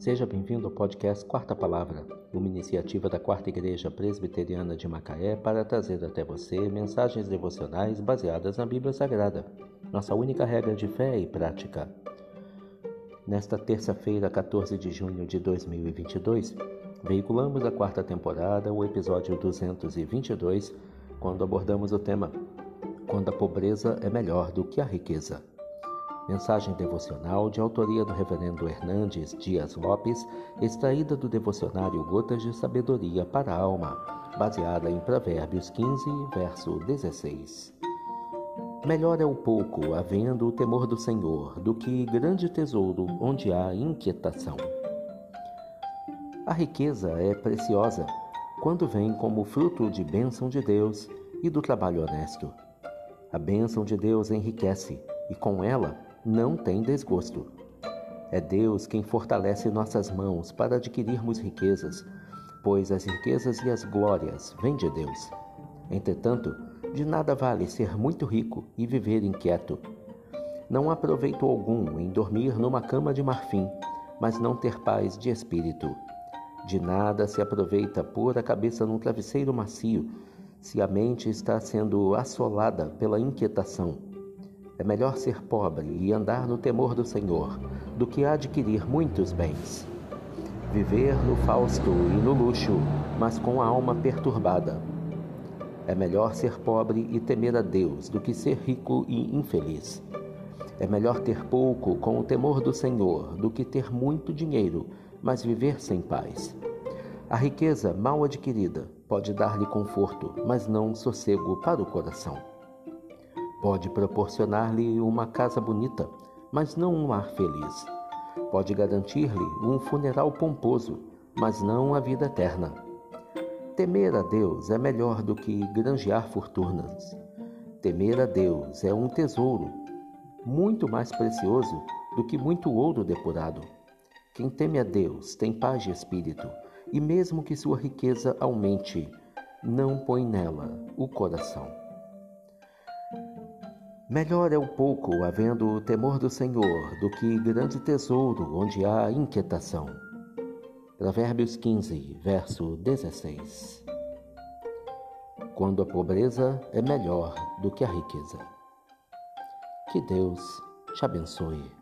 Seja bem-vindo ao podcast Quarta Palavra, uma iniciativa da Quarta Igreja Presbiteriana de Macaé para trazer até você mensagens devocionais baseadas na Bíblia Sagrada, nossa única regra de fé e prática. Nesta terça-feira, 14 de junho de 2022, veiculamos a quarta temporada, o episódio 222, quando abordamos o tema Quando a pobreza é melhor do que a riqueza. Mensagem devocional de autoria do Reverendo Hernandes Dias Lopes, extraída do devocionário Gotas de Sabedoria para a Alma, baseada em Provérbios 15, verso 16. Melhor é o pouco, havendo o temor do Senhor, do que grande tesouro onde há inquietação. A riqueza é preciosa quando vem como fruto de bênção de Deus e do trabalho honesto. A bênção de Deus enriquece e com ela não tem desgosto. É Deus quem fortalece nossas mãos para adquirirmos riquezas, pois as riquezas e as glórias vêm de Deus. Entretanto, de nada vale ser muito rico e viver inquieto. Não há proveito algum em dormir numa cama de marfim, mas não ter paz de espírito. De nada se aproveita pôr a cabeça num travesseiro macio, se a mente está sendo assolada pela inquietação. É melhor ser pobre e andar no temor do Senhor do que adquirir muitos bens. Viver no fausto e no luxo, mas com a alma perturbada. É melhor ser pobre e temer a Deus do que ser rico e infeliz. É melhor ter pouco com o temor do Senhor do que ter muito dinheiro, mas viver sem paz. A riqueza mal adquirida pode dar-lhe conforto, mas não sossego para o coração. Pode proporcionar-lhe uma casa bonita, mas não um ar feliz. Pode garantir-lhe um funeral pomposo, mas não a vida eterna. Temer a Deus é melhor do que granjear fortunas. Temer a Deus é um tesouro muito mais precioso do que muito ouro depurado. Quem teme a Deus tem paz de espírito, e mesmo que sua riqueza aumente, não põe nela o coração. Melhor é o pouco, havendo o temor do Senhor, do que grande tesouro onde há inquietação. Provérbios 15, verso 16. Quando a pobreza é melhor do que a riqueza. Que Deus te abençoe.